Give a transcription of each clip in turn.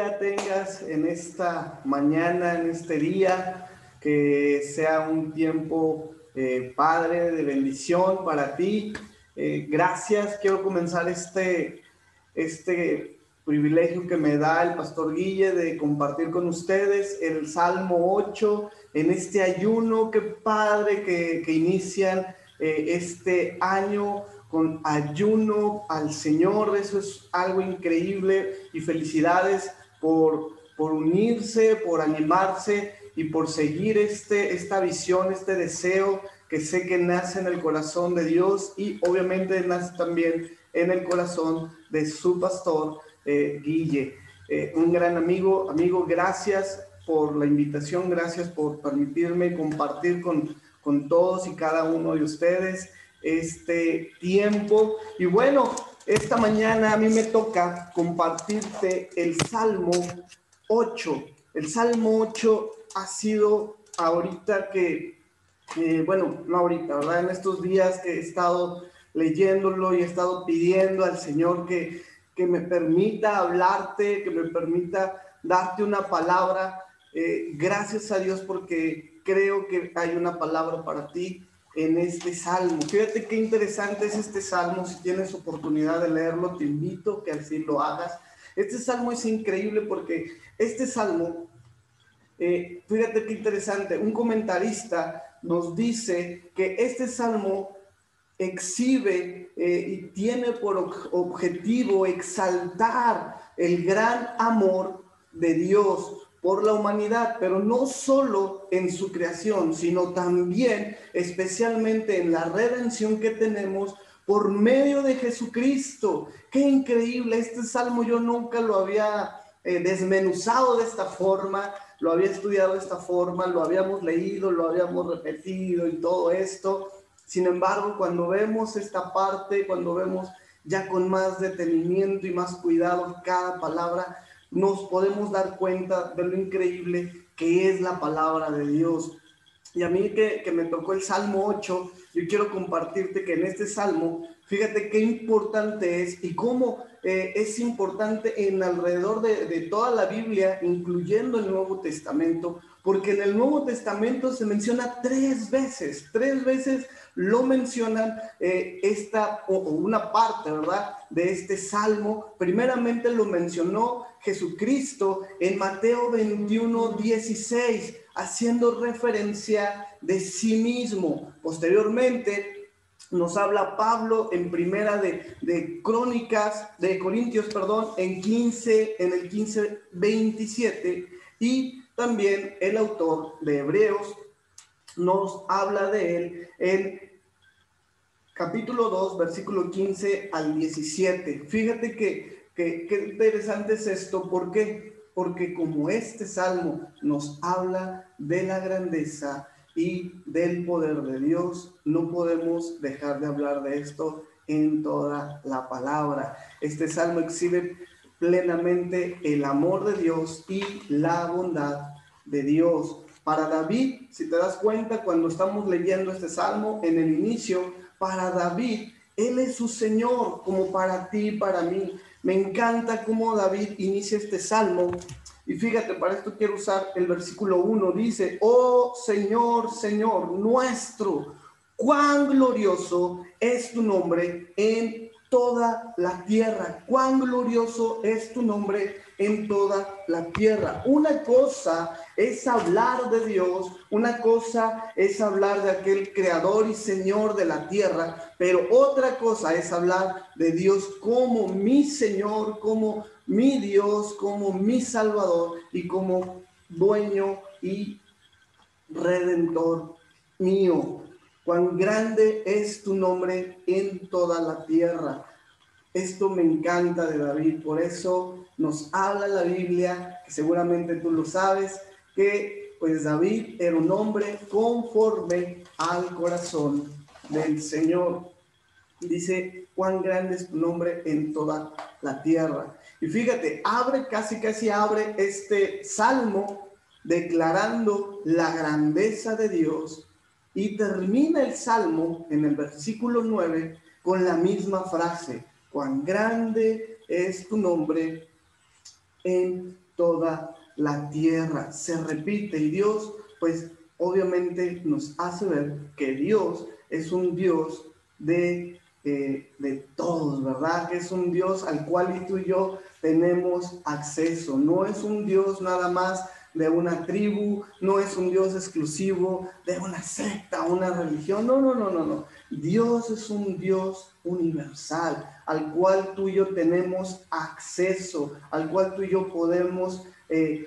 tengas en esta mañana, en este día, que sea un tiempo, eh, Padre, de bendición para ti. Eh, gracias, quiero comenzar este, este privilegio que me da el pastor Guille de compartir con ustedes el Salmo 8 en este ayuno, qué padre que, que inician eh, este año con ayuno al Señor, eso es algo increíble y felicidades por, por unirse, por animarse y por seguir este, esta visión, este deseo que sé que nace en el corazón de Dios y obviamente nace también en el corazón de su pastor eh, Guille. Eh, un gran amigo, amigo, gracias por la invitación, gracias por permitirme compartir con, con todos y cada uno de ustedes este tiempo. Y bueno, esta mañana a mí me toca compartirte el Salmo 8. El Salmo 8 ha sido ahorita que, bueno, no ahorita, ¿verdad? En estos días que he estado leyéndolo y he estado pidiendo al Señor que, que me permita hablarte, que me permita darte una palabra. Eh, gracias a Dios porque creo que hay una palabra para ti en este salmo. Fíjate qué interesante es este salmo. Si tienes oportunidad de leerlo, te invito que así lo hagas. Este salmo es increíble porque este salmo, eh, fíjate qué interesante, un comentarista nos dice que este salmo exhibe eh, y tiene por objetivo exaltar el gran amor de Dios por la humanidad, pero no solo en su creación, sino también especialmente en la redención que tenemos por medio de Jesucristo. Qué increíble, este salmo yo nunca lo había eh, desmenuzado de esta forma, lo había estudiado de esta forma, lo habíamos leído, lo habíamos repetido y todo esto. Sin embargo, cuando vemos esta parte, cuando vemos ya con más detenimiento y más cuidado cada palabra, nos podemos dar cuenta de lo increíble que es la palabra de Dios. Y a mí que, me tocó el Salmo 8, yo quiero compartirte que en este Salmo, fíjate qué importante es y cómo eh, es importante en alrededor de, de toda la Biblia, incluyendo el Nuevo Testamento, porque en el Nuevo Testamento se menciona tres veces, tres veces lo mencionan eh, esta o, una parte, ¿verdad? De este salmo. Primeramente lo mencionó Jesucristo en Mateo 21, 16, haciendo referencia de sí mismo. Posteriormente nos habla Pablo en primera de, de, Crónicas, de Corintios, perdón, en 15, en el 15, 27, y también el autor de Hebreos nos habla de él en capítulo 2, versículo 15 al 17. Fíjate que, qué interesante es esto. ¿Por qué? Porque como este salmo nos habla de la grandeza y del poder de Dios, no podemos dejar de hablar de esto en toda la palabra. Este salmo exhibe plenamente el amor de Dios y la bondad de Dios. Para David, si te das cuenta, cuando estamos leyendo este salmo, en el inicio, para David, Él es su Señor, como para ti y para mí. Me encanta cómo David inicia este salmo. Y fíjate, para esto quiero usar el versículo 1. Dice, oh Señor, Señor nuestro, cuán glorioso es tu nombre en toda la tierra. Cuán glorioso es tu nombre en toda la tierra. Una cosa es hablar de Dios, una cosa es hablar de aquel creador y señor de la tierra, pero otra cosa es hablar de Dios como mi Señor, como mi Dios, como mi Salvador y como dueño y redentor mío. Cuán grande es tu nombre en toda la tierra. Esto me encanta de David, por eso nos habla la Biblia, que seguramente tú lo sabes, que pues David era un hombre conforme al corazón del Señor. Dice, cuán grande es tu nombre en toda la tierra. Y fíjate, abre, casi casi abre este salmo declarando la grandeza de Dios y termina el salmo en el versículo 9 con la misma frase, cuán grande es tu nombre en toda la tierra. Se repite y Dios, pues obviamente nos hace ver que Dios es un Dios de, eh, de todos, ¿verdad? Que es un Dios al cual tú y yo tenemos acceso. No es un Dios nada más de una tribu, no es un Dios exclusivo de una secta, una religión. No, no, no, no, no. Dios es un Dios universal al cual tú y yo tenemos acceso, al cual tú y yo podemos eh,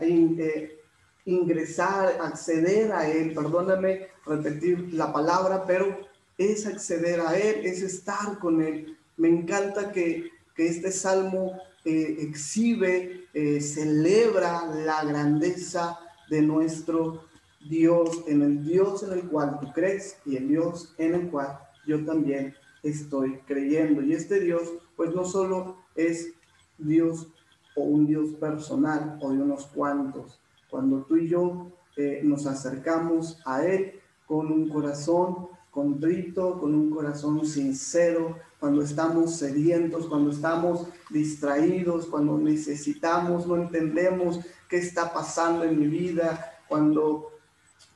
eh, ingresar, acceder a Él. Perdóname repetir la palabra, pero es acceder a Él, es estar con Él. Me encanta que, que este salmo eh, exhibe, celebra la grandeza de nuestro Dios, en el Dios en el cual tú crees y el Dios en el cual yo también estoy creyendo. Y este Dios, pues no solo es Dios o un Dios personal o de unos cuantos. Cuando tú y yo eh, nos acercamos a Él con un corazón contrito, con un corazón sincero, cuando estamos sedientos, cuando estamos distraídos, cuando necesitamos, no entendemos qué está pasando en mi vida, cuando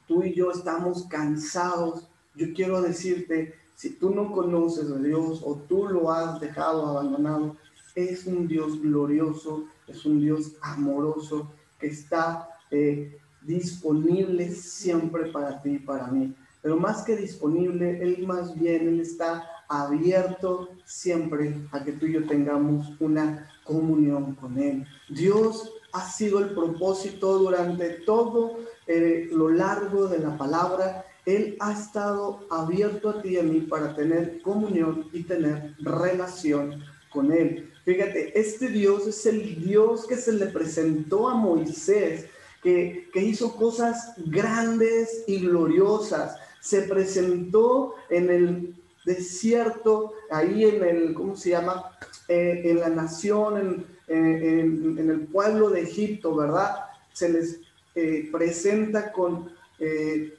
tú y yo estamos cansados, yo quiero decirte, si tú no conoces a Dios o tú lo has dejado abandonado, es un Dios glorioso, es un Dios amoroso que está eh, disponible siempre para ti y para mí. Pero más que disponible, Él más bien, Él está abierto siempre a que tú y yo tengamos una comunión con Él. Dios ha sido el propósito durante todo eh, lo largo de la palabra. Él ha estado abierto a ti y a mí para tener comunión y tener relación con Él. Fíjate, este Dios es el Dios que se le presentó a Moisés, que, que hizo cosas grandes y gloriosas. Se presentó en el desierto, ahí en el, ¿cómo se llama? Eh, en la nación, en, en, el pueblo de Egipto, ¿verdad? Se les eh, presenta con eh,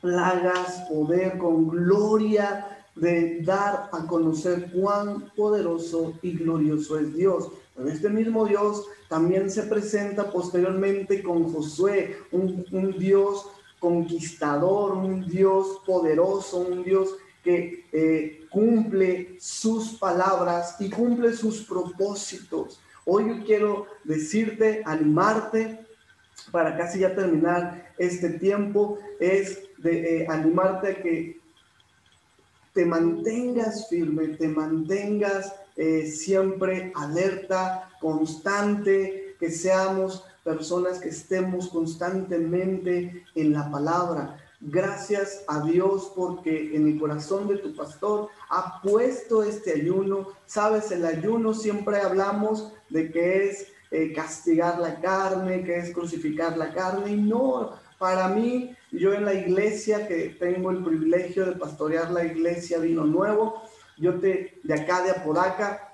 plagas, poder, con gloria de dar a conocer cuán poderoso y glorioso es Dios. Pero este mismo Dios también se presenta posteriormente con Josué, un, un Dios conquistador, un Dios poderoso, un Dios que eh, cumple sus palabras y cumple sus propósitos. Hoy yo quiero decirte, animarte, para casi ya terminar este tiempo, es de eh, animarte a que te mantengas firme, te mantengas eh, siempre alerta, constante, que seamos personas que estemos constantemente en la palabra. Gracias a Dios porque en el corazón de tu pastor ha puesto este ayuno. Sabes, el ayuno siempre hablamos de que es eh, castigar la carne, que es crucificar la carne. Y no, para mí, yo en la iglesia que tengo el privilegio de pastorear la iglesia Vino Nuevo, yo te, de acá, de Apodaca,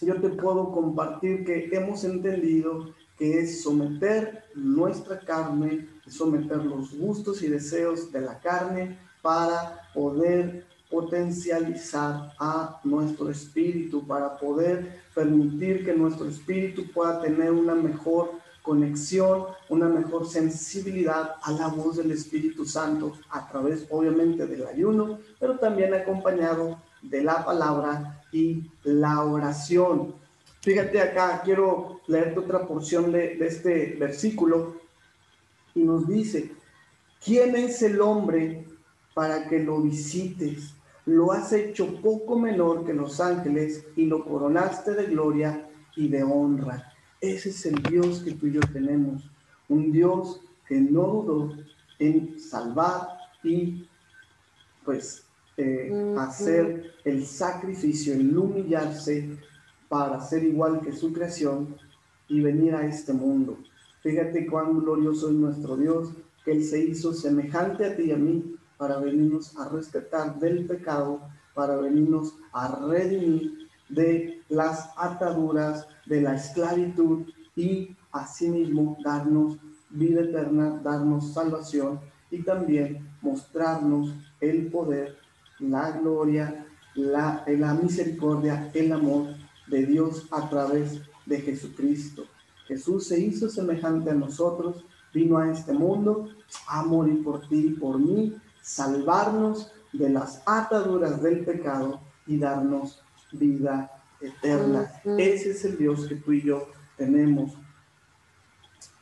yo te puedo compartir que hemos entendido es someter nuestra carne someter los gustos y deseos de la carne para poder potencializar a nuestro espíritu, para poder permitir que nuestro espíritu pueda tener una mejor conexión, una mejor sensibilidad a la voz del Espíritu Santo a través obviamente del ayuno, pero también acompañado de la palabra y la oración. Fíjate acá, quiero leerte otra porción de, de este versículo y nos dice, ¿quién es el hombre para que lo visites? Lo has hecho poco menor que los ángeles y lo coronaste de gloria y de honra. Ese es el Dios que tú y yo tenemos, un Dios que no dudó en salvar y pues eh, hacer el sacrificio, el humillarse para ser igual que su creación y venir a este mundo. Fíjate cuán glorioso es nuestro Dios, que Él se hizo semejante a ti y a mí para venirnos a rescatar del pecado, para venirnos a redimir de las ataduras, de la esclavitud y asimismo darnos vida eterna, darnos salvación y también mostrarnos el poder, la gloria, la, la misericordia, el amor de Dios a través de Jesucristo. Jesús se hizo semejante a nosotros, vino a este mundo a morir por ti y por mí, salvarnos de las ataduras del pecado y darnos vida eterna. Ese es el Dios que tú y yo tenemos.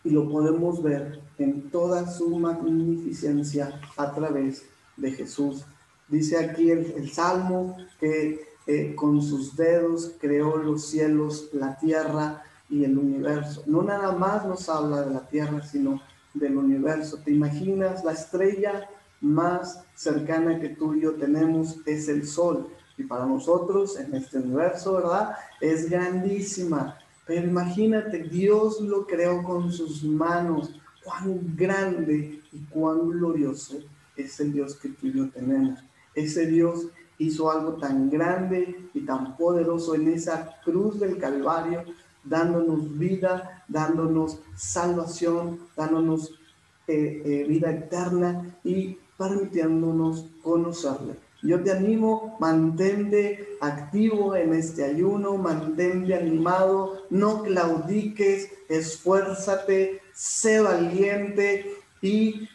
Y lo podemos ver en toda su magnificencia a través de Jesús. Dice aquí el, Salmo que con sus dedos creó los cielos, la tierra y el universo. No nada más nos habla de la tierra, sino del universo. ¿Te imaginas la estrella más cercana que tú y yo tenemos es el sol? Y para nosotros en este universo, ¿verdad? Es grandísima. Pero imagínate, Dios lo creó con sus manos. Cuán grande y cuán glorioso es el Dios que tú y yo tenemos. Ese Dios hizo algo tan grande y tan poderoso en esa cruz del Calvario, dándonos vida, dándonos salvación, dándonos eh, eh, vida eterna y permitiéndonos conocerle. Yo te animo, mantente activo en este ayuno, mantente animado, no claudiques, esfuérzate, sé valiente y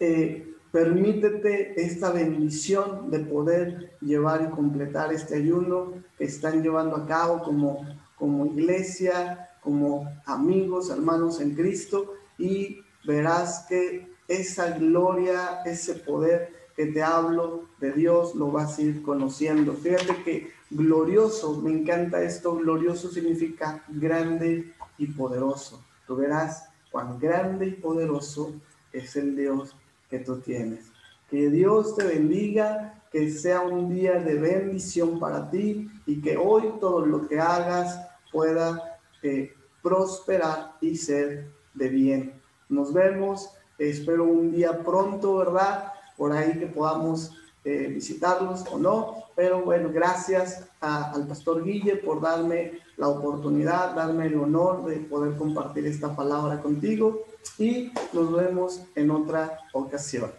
eh, permítete esta bendición de poder llevar y completar este ayuno que están llevando a cabo como, como iglesia, como amigos, hermanos en Cristo y verás que esa gloria, ese poder que te hablo de Dios, lo vas a ir conociendo. Fíjate que glorioso, me encanta esto, glorioso significa grande y poderoso. Tú verás cuán grande y poderoso es el Dios que tú tienes. Que Dios te bendiga, que sea un día de bendición para ti y que hoy todo lo que hagas pueda eh, prosperar y ser de bien. Nos vemos, espero un día pronto, ¿verdad? por ahí que podamos eh, visitarlos o no. Pero bueno, gracias al pastor Guille por darme la oportunidad, darme el honor de poder compartir esta palabra contigo y nos vemos en otra ocasión.